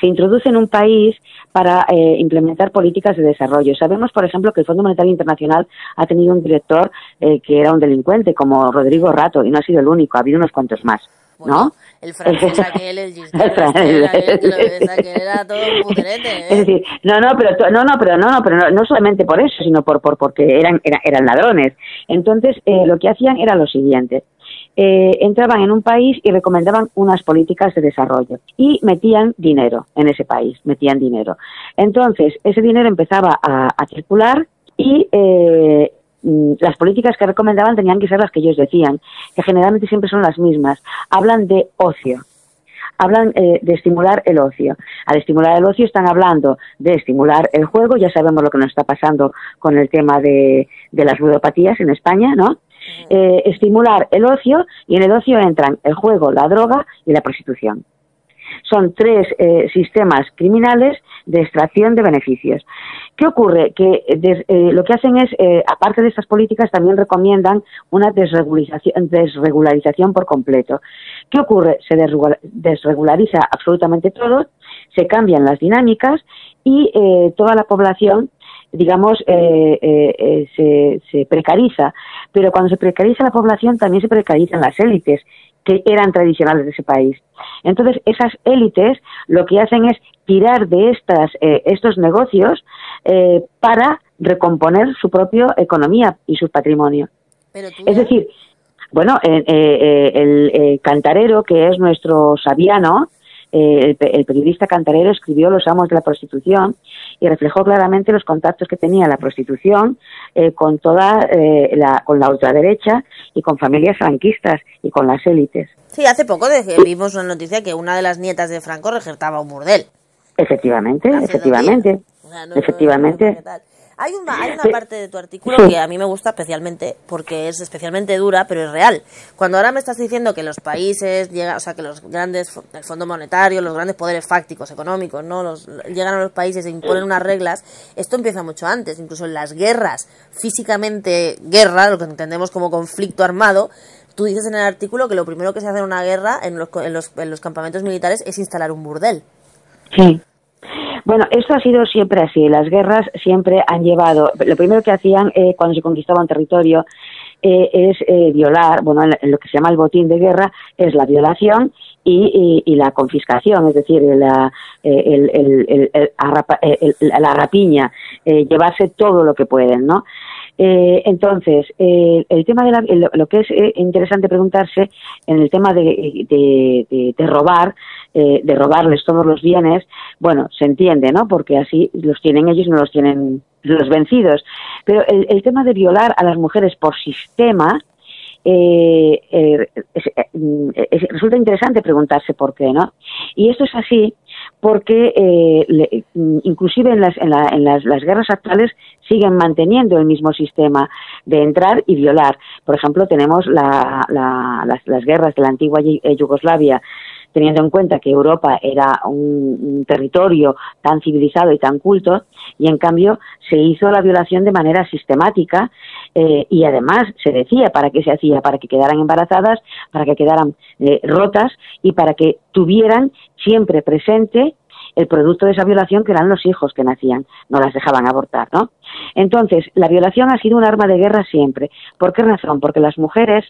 se introduce en un país para eh, implementar políticas de desarrollo. Sabemos, por ejemplo, que el Fondo Monetario Internacional ha tenido un director eh, que era un delincuente, como Rodrigo Rato, y no ha sido el único, ha habido unos cuantos más, Bueno, ¿no? El francés aquel, el Giscard El aquel era todo un puterete, ¿eh? Es decir, no, no, pero no, no, pero no, no, pero no, no solamente por eso, sino por, por porque eran, era- eran ladrones. Entonces, eh, lo que hacían era lo siguiente. Eh, entraban en un país y recomendaban unas políticas de desarrollo y metían dinero en ese país, metían dinero. Entonces, ese dinero empezaba a, a circular y eh, mm, las políticas que recomendaban tenían que ser las que ellos decían, que generalmente siempre son las mismas. Hablan de ocio, hablan eh, de estimular el ocio. Al estimular el ocio están hablando de estimular el juego. Ya sabemos lo que nos está pasando con el tema de, de las ludopatías en España, ¿no? Eh, estimular el ocio y en el ocio entran el juego, la droga y la prostitución. Son tres eh, sistemas criminales de extracción de beneficios. ¿Qué ocurre? Que eh, lo que hacen es, eh, aparte de estas políticas, también recomiendan una desregularización, desregularización por completo. ¿Qué ocurre? Se desregula- desregulariza absolutamente todo, se cambian las dinámicas y eh, toda la población digamos, eh, eh, eh, se, se precariza. Pero cuando se precariza la población, también se precarizan las élites. que eran tradicionales de ese país. Entonces, esas élites lo que hacen es tirar de estas, eh, estos negocios eh, para recomponer su propia economía y su patrimonio. Pero tú Es decir, bueno, eh, eh, el cantarero, que es nuestro Sabiano, eh, el, el periodista cantarero escribió Los amos de la prostitución y reflejó claramente los contactos que tenía la prostitución eh, con toda eh, la, con la ultraderecha y con familias franquistas y con las élites. Sí, hace poco que vimos una noticia que una de las nietas de Franco regentaba un burdel. Efectivamente, efectivamente, efectivamente. Hay una, hay una parte de tu artículo que a mí me gusta especialmente porque es especialmente dura, pero es real. Cuando ahora me estás diciendo que los países llegan, o sea, que los grandes, el Fondo Monetario, los grandes poderes fácticos, económicos, ¿no? Los, llegan a los países e imponen unas reglas, esto empieza mucho antes, incluso en las guerras, físicamente guerra, lo que entendemos como conflicto armado, tú dices en el artículo que lo primero que se hace en una guerra, en los, en los, en los campamentos militares, es instalar un burdel. Sí. Bueno, esto ha sido siempre así. Las guerras siempre han llevado. Lo primero que hacían eh, cuando se conquistaba un territorio eh, es eh, violar. Bueno, en lo que se llama el botín de guerra es la violación y, la confiscación, es decir, la, eh, el- el- el- arrapa- eh, la rapiña, llevarse todo lo que pueden, ¿no? Eh, entonces, eh, el tema de la- lo, que es interesante preguntarse en el tema de- de robar, eh, de robarles todos los bienes, bueno, se entiende, ¿no? Porque así los tienen ellos no los tienen los vencidos. Pero el, el tema de violar a las mujeres por sistema, eh, eh, eh, es- resulta interesante preguntarse por qué, ¿no? Y esto es así porque eh, le- inclusive en, las, en, la- en las, las guerras actuales siguen manteniendo el mismo sistema de entrar y violar. Por ejemplo, tenemos la- la- las, guerras de la antigua eh, Yugoslavia teniendo en cuenta que Europa era un, territorio tan civilizado y tan culto, y en cambio se hizo la violación de manera sistemática eh, y además se decía para qué se hacía, para que quedaran embarazadas, para que quedaran eh, rotas y para que tuvieran siempre presente el producto de esa violación que eran los hijos que nacían, no las dejaban abortar, ¿no? Entonces, la violación ha sido un arma de guerra siempre. ¿Por qué razón? Porque las mujeres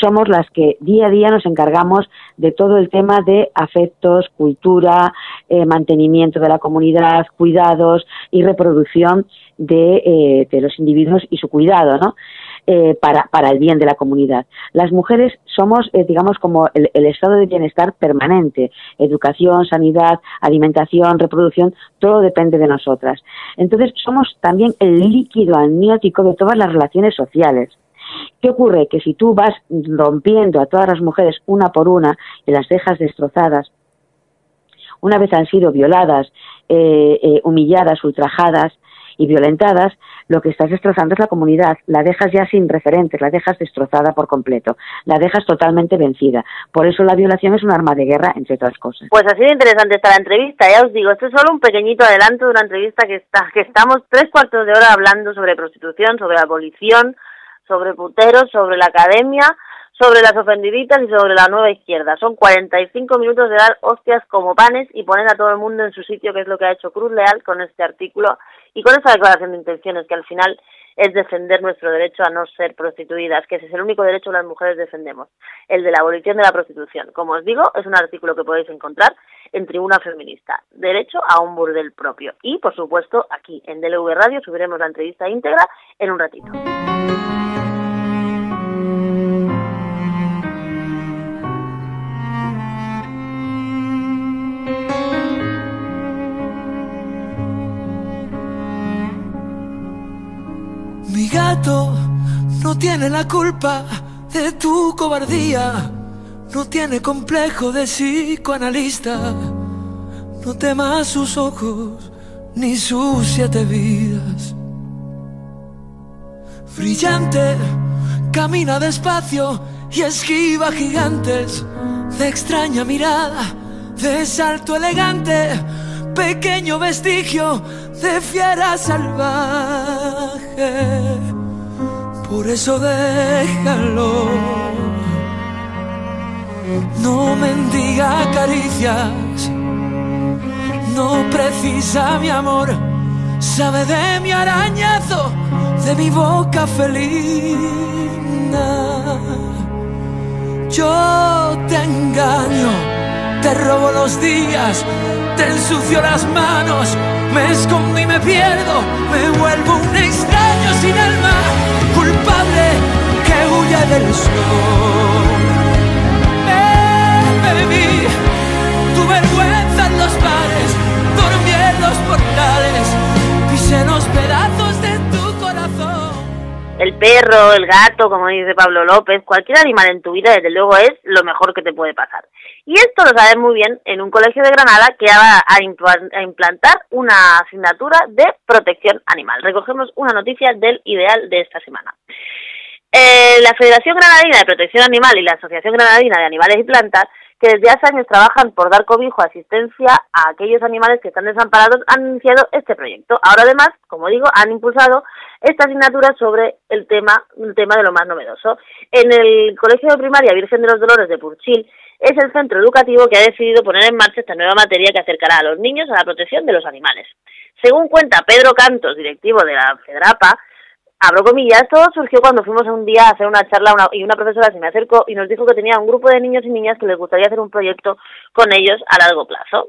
somos las que día a día nos encargamos de todo el tema de afectos, cultura, eh, mantenimiento de la comunidad, cuidados y reproducción de, eh, los individuos y su cuidado, ¿no? Eh, para, el bien de la comunidad. Las mujeres somos, digamos, como el, el estado de bienestar permanente. Educación, sanidad, alimentación, reproducción, todo depende de nosotras. Entonces, somos también el líquido amniótico de todas las relaciones sociales. ¿Qué ocurre? Que si tú vas rompiendo a todas las mujeres una por una y las dejas destrozadas, una vez han sido violadas, eh, eh, humilladas, ultrajadas y violentadas, lo que estás destrozando es la comunidad. La dejas ya sin referentes, la dejas destrozada por completo, la dejas totalmente vencida. Por eso la violación es un arma de guerra, entre otras cosas. Pues ha sido interesante esta la entrevista, ya os digo, esto es solo un pequeñito adelanto de una entrevista que está, que estamos tres cuartos de hora hablando sobre prostitución, sobre abolición, sobre puteros, sobre la academia, sobre las ofendiditas y sobre la nueva izquierda. Son 45 minutos de dar hostias como panes y poner a todo el mundo en su sitio, que es lo que ha hecho Cruz Leal con este artículo y con esta declaración de intenciones, que al final es defender nuestro derecho a no ser prostituidas, que ese es el único derecho que las mujeres defendemos, el de la abolición de la prostitución. Como os digo, es un artículo que podéis encontrar en Tribuna Feminista, derecho a un burdel propio. Y, por supuesto, aquí en DLV Radio subiremos la entrevista íntegra en un ratito. Gato no tiene la culpa de tu cobardía, no tiene complejo de psicoanalista, no temas sus ojos ni sus siete vidas. Brillante, camina despacio y esquiva gigantes de extraña mirada, de salto elegante, pequeño vestigio de fiera salvaje. Por eso déjalo. No mendiga caricias, no precisa mi amor, sabe de mi arañazo, de mi boca felina. Yo te engaño, te robo los días, te ensucio las manos, me escondo y me pierdo, me vuelvo un extraño sin alma, culpable que huye del sol. Me bebí tu vergüenza en los bares, dormí en los portales, El perro, el gato, como dice Pablo López, cualquier animal en tu vida, desde luego, es lo mejor que te puede pasar. Y esto lo sabes muy bien en un colegio de Granada que va a implan- a implantar una asignatura de protección animal. Recogemos una noticia del ideal de esta semana. Eh, la Federación Granadina de Protección Animal y la Asociación Granadina de Animales y Plantas, que desde hace años trabajan por dar cobijo asistencia a aquellos animales que están desamparados, han iniciado este proyecto. Ahora además, como digo, han impulsado esta asignatura sobre el tema, un tema de lo más novedoso. En el Colegio de Primaria Virgen de los Dolores de Purchil es el centro educativo que ha decidido poner en marcha esta nueva materia que acercará a los niños a la protección de los animales. Según cuenta Pedro Cantos, directivo de la FEDRAPA, abro comillas, todo surgió cuando fuimos un día a hacer una charla y una profesora se me acercó y nos dijo que tenía un grupo de niños y niñas que les gustaría hacer un proyecto con ellos a largo plazo.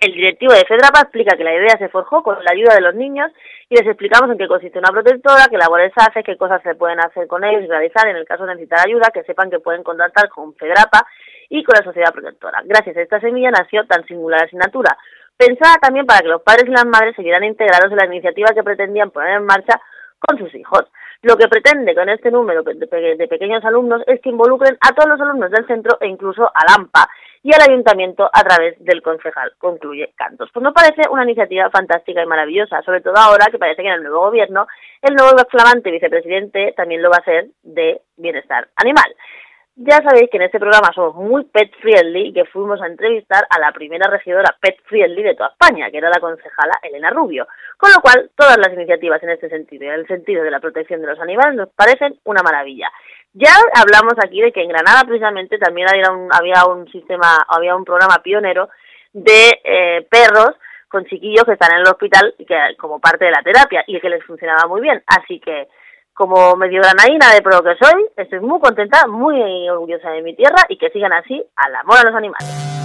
El directivo de FEDRAPA explica que la idea se forjó con la ayuda de los niños y les explicamos en qué consiste una protectora, qué labores hace, qué cosas se pueden hacer con ellos y realizar en el caso de necesitar ayuda, que sepan que pueden contactar con FEDRAPA y con la sociedad protectora. Gracias a esta semilla nació tan singular asignatura, pensada también para que los padres y las madres se vieran integrados en la iniciativa que pretendían poner en marcha con sus hijos. Lo que pretende con este número de, pe- de pequeños alumnos es que involucren a todos los alumnos del centro e incluso al AMPA y al ayuntamiento a través del concejal, concluye Cantos. Pues nos parece una iniciativa fantástica y maravillosa, sobre todo ahora que parece que en el nuevo gobierno el nuevo flamante vicepresidente también lo va a hacer de bienestar animal. Ya sabéis que en este programa somos muy pet friendly y que fuimos a entrevistar a la primera regidora pet friendly de toda España, que era la concejala Elena Rubio. Con lo cual, todas las iniciativas en este sentido y en el sentido de la protección de los animales nos parecen una maravilla. Ya hablamos aquí de que en Granada precisamente también había un, había un sistema, había un programa pionero de eh, perros con chiquillos que están en el hospital y que como parte de la terapia y que les funcionaba muy bien. Así que como medio granadina de pro que soy, estoy muy contenta, muy orgullosa de mi tierra y que sigan así al amor a los animales.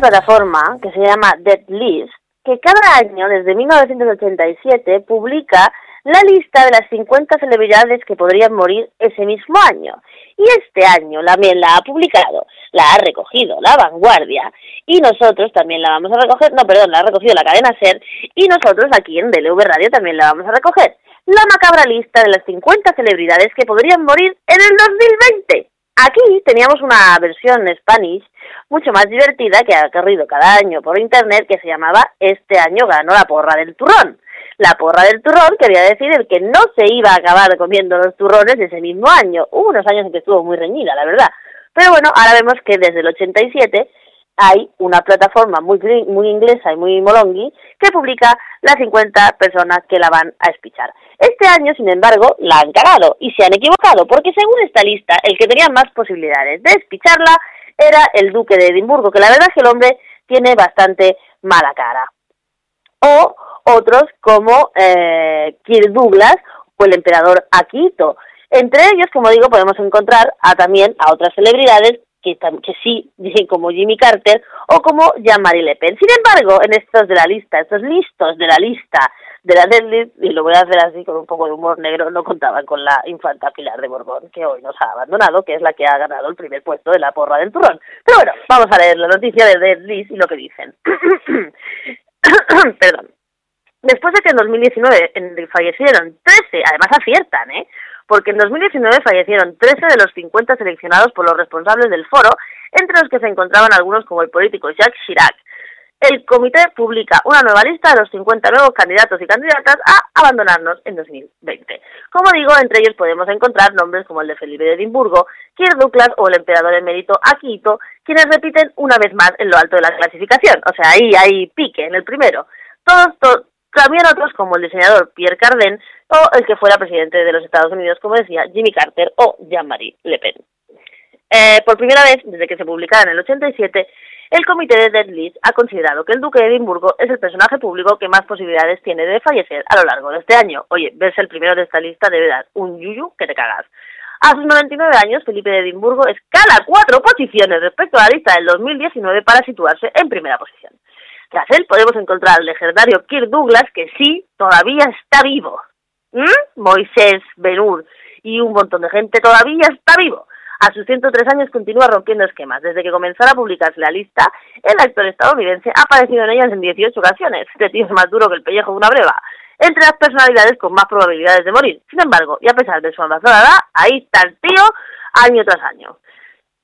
Plataforma que se llama Dead List que cada año, desde 1987, publica la lista de las 50 celebridades que podrían morir ese mismo año. Y este año también la ha publicado, la ha recogido La Vanguardia y nosotros también la vamos a recoger, no, perdón, la ha recogido la cadena SER y nosotros aquí en DLV Radio también la vamos a recoger. La macabra lista de las 50 celebridades que podrían morir en el 2020. Aquí teníamos una versión Spanish mucho más divertida que ha corrido cada año por internet que se llamaba Este año ganó la porra del turrón. La porra del turrón quería decir el que no se iba a acabar comiendo los turrones ese mismo año. Hubo unos años en que estuvo muy reñida, la verdad. Pero bueno, ahora vemos que desde el 87 hay una plataforma muy, muy inglesa y muy molongui que publica las 50 personas que la van a espichar. Este año, sin embargo, la han cagado y se han equivocado, porque según esta lista, el que tenía más posibilidades de espicharla era el duque de Edimburgo, que la verdad es que el hombre tiene bastante mala cara. O otros como eh, Kirk Douglas o el emperador Akito. Entre ellos, como digo, podemos encontrar a, también a otras celebridades que, que sí, como Jimmy Carter o como Jean-Marie Le Pen. Sin embargo, en estos de la lista, estos listos de la lista de la deadlift, y lo voy a hacer así con un poco de humor negro, no contaban con la infanta Pilar de Borbón, que hoy nos ha abandonado, que es la que ha ganado el primer puesto de la porra del turrón. Pero bueno, vamos a leer la noticia de deadlift y lo que dicen. Perdón. Después de que en 2019 en- fallecieron 13, además aciertan, ¿eh? Porque en 2019 fallecieron 13 de los 50 seleccionados por los responsables del foro, entre los que se encontraban algunos como el político Jacques Chirac. El comité publica una nueva lista de los 50 nuevos candidatos y candidatas a abandonarnos en 2020. Como digo, entre ellos podemos encontrar nombres como el de Felipe de Edimburgo, Kirk Douglas o el emperador emérito Akihito, quienes repiten una vez más en lo alto de la clasificación. O sea, ahí hay pique en el primero. Todos, to- también otros como el diseñador Pierre Cardin o el que fuera presidente de los Estados Unidos, como decía, Jimmy Carter o Jean-Marie Le Pen. Eh, por primera vez, desde que se publicara en el 87, el comité de Dead List ha considerado que el duque de Edimburgo es el personaje público que más posibilidades tiene de fallecer a lo largo de este año. Oye, verse el primero de esta lista debe dar un yuyu que te cagas. A sus 99 años, Felipe de Edimburgo escala cuatro posiciones respecto a la lista del 2019 para situarse en primera posición. Tras él podemos encontrar al legendario Kirk Douglas, que sí, todavía está vivo. ¿Mm? Moisés, Ben-Hur y un montón de gente todavía está vivo. A sus 103 años continúa rompiendo esquemas. Desde que comenzara a publicarse la lista, el actor estadounidense ha aparecido en ellas en 18 ocasiones. Este tío es más duro que el pellejo de una breva. Entre las personalidades con más probabilidades de morir. Sin embargo, y a pesar de su avanzada edad, ahí está el tío año tras año.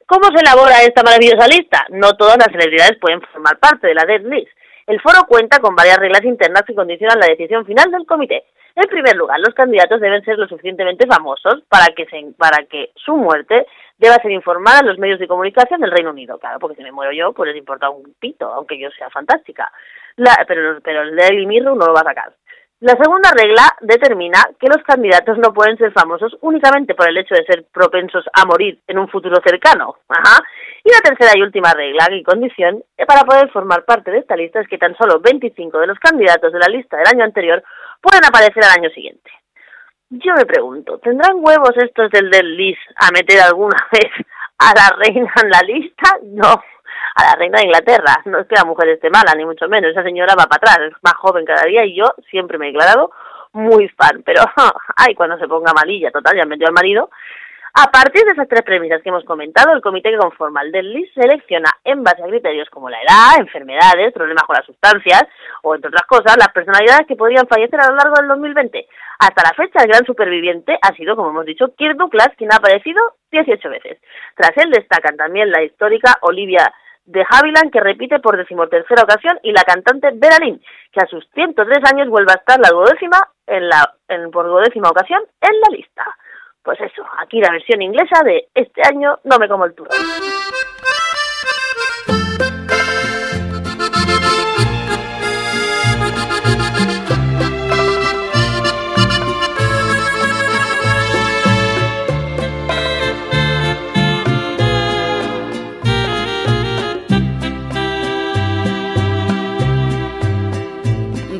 ¿Cómo se elabora esta maravillosa lista? No todas las celebridades pueden formar parte de la Dead List. El foro cuenta con varias reglas internas que condicionan la decisión final del comité. En primer lugar, los candidatos deben ser lo suficientemente famosos para que, se, para que su muerte deba ser informada en los medios de comunicación del Reino Unido. Claro, porque si me muero yo, pues les importa un pito, aunque yo sea fantástica. La- pero, pero el Daily Mirror no lo va a sacar. La segunda regla determina que los candidatos no pueden ser famosos únicamente por el hecho de ser propensos a morir en un futuro cercano. Ajá. Y la tercera y última regla y condición para poder formar parte de esta lista es que tan solo 25 de los candidatos de la lista del año anterior pueden aparecer al año siguiente. Yo me pregunto, ¿tendrán huevos estos del del Lis a meter alguna vez a la reina en la lista? No, a la reina de Inglaterra. No es que la mujer esté mala, ni mucho menos. Esa señora va para atrás, es más joven cada día y yo siempre me he declarado muy fan. Pero, ay, cuando se ponga malilla, total, ya metió al marido. A partir de esas tres premisas que hemos comentado, el comité que conforma el del LIS selecciona en base a criterios como la edad, enfermedades, problemas con las sustancias o, entre otras cosas, las personalidades que podrían fallecer a lo largo del 2020. Hasta la fecha, el gran superviviente ha sido, como hemos dicho, Kirk Douglas, quien ha aparecido 18 veces. Tras él destacan también la histórica Olivia de Havilland, que repite por decimotercera ocasión, y la cantante Vera que a sus 103 años vuelve a estar la duodécima, en la, en, por duodécima ocasión en la lista. Pues eso, aquí la versión inglesa de este año no me como el turrón.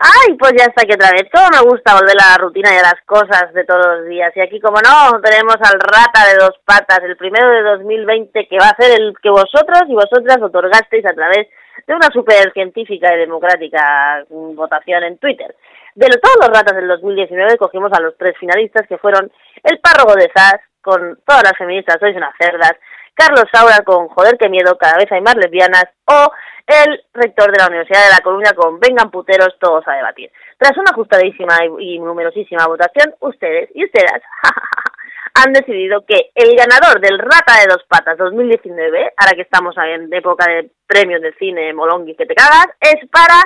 Ay, pues ya está aquí otra vez. Cómo me gusta volver a la rutina y a las cosas de todos los días. Y aquí, como no, tenemos al rata de dos patas, el primero de 2020, que va a ser el que vosotros y vosotras otorgasteis a través de una super científica y democrática mm, votación en Twitter. De lo- todos los ratas del 2019 cogimos a los tres finalistas que fueron el párrogo de Zas, con todas las feministas sois unas cerdas, Carlos Saura con Joder que miedo, cada vez hay más lesbianas, o el rector de la Universidad de La Coruña con Vengan puteros todos a debatir. Tras una ajustadísima y, numerosísima votación, ustedes y ustedes han decidido que el ganador del Rata de Dos Patas 2019, ahora que estamos en época de premios de cine Molongi que te cagas, es para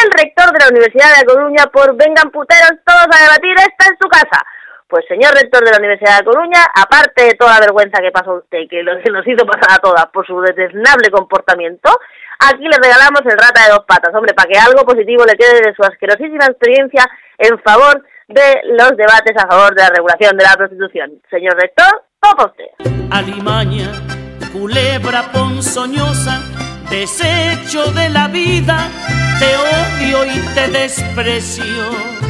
el rector de la Universidad de La Coruña por Vengan puteros todos a debatir, esta en su casa. Pues señor rector de la Universidad de Coruña, aparte de toda la vergüenza que pasó usted, que nos hizo pasar a todas por su desnable comportamiento, aquí le regalamos el rata de dos patas, hombre, para que algo positivo le quede de su asquerosísima experiencia en favor de los debates a favor de la regulación de la prostitución. Señor rector, topa usted. Alimaña, culebra ponzoñosa, desecho de la vida, te odio y te desprecio.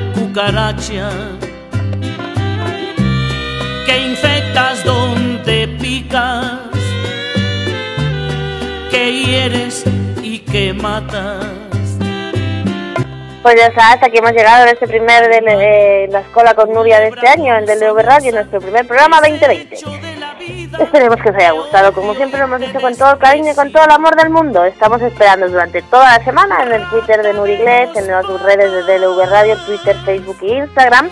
cucaracha, que infectas donde picas, que hieres y que matas. Pues ya está, hasta aquí hemos llegado en este primer de eh, la escuela con Nuria de este año, en DLV Radio, nuestro primer programa 2020. Esperemos que os haya gustado, como siempre lo hemos hecho con todo el cariño y con todo el amor del mundo. Estamos esperando durante toda la semana en el Twitter de Nuri Iglesias, en las redes de DLV Radio, Twitter, Facebook e Instagram.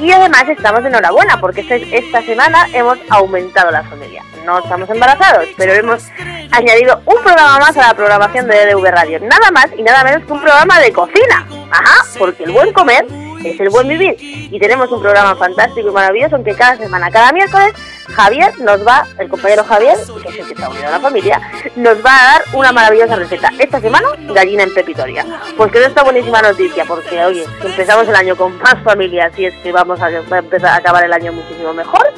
Y además estamos de enhorabuena porque esta semana hemos aumentado la familia. No estamos embarazados, pero hemos añadido un programa más a la programación de DLV Radio. Nada más y nada menos que un programa de cocina. Ajá, porque el buen comer es el buen vivir. Y tenemos un programa fantástico y maravilloso que cada semana, cada miércoles, Javier nos va, el compañero Javier, que es el que está unido a la familia, nos va a dar una maravillosa receta. Esta semana, gallina en pepitoria. Pues que no está buenísima noticia, porque oye, empezamos el año con más familias y es que vamos a, va a empezar a acabar el año muchísimo mejor.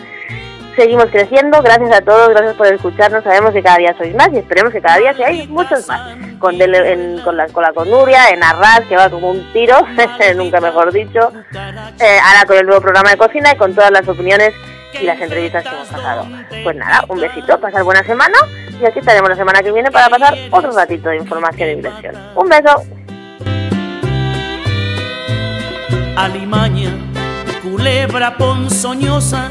Seguimos creciendo, gracias a todos, gracias por escucharnos, sabemos que cada día sois más y esperemos que cada día seáis muchos más. Con, en- con, la, con la Conuria, en Arras, que va como un tiro, nunca mejor dicho, eh, ahora con el nuevo programa de cocina y con todas las opiniones y las entrevistas que hemos pasado. Pues nada, un besito, pasar buena semana y aquí estaremos la semana que viene para pasar otro ratito de información e inversión. Un beso. alimaña, culebra ponzoñosa,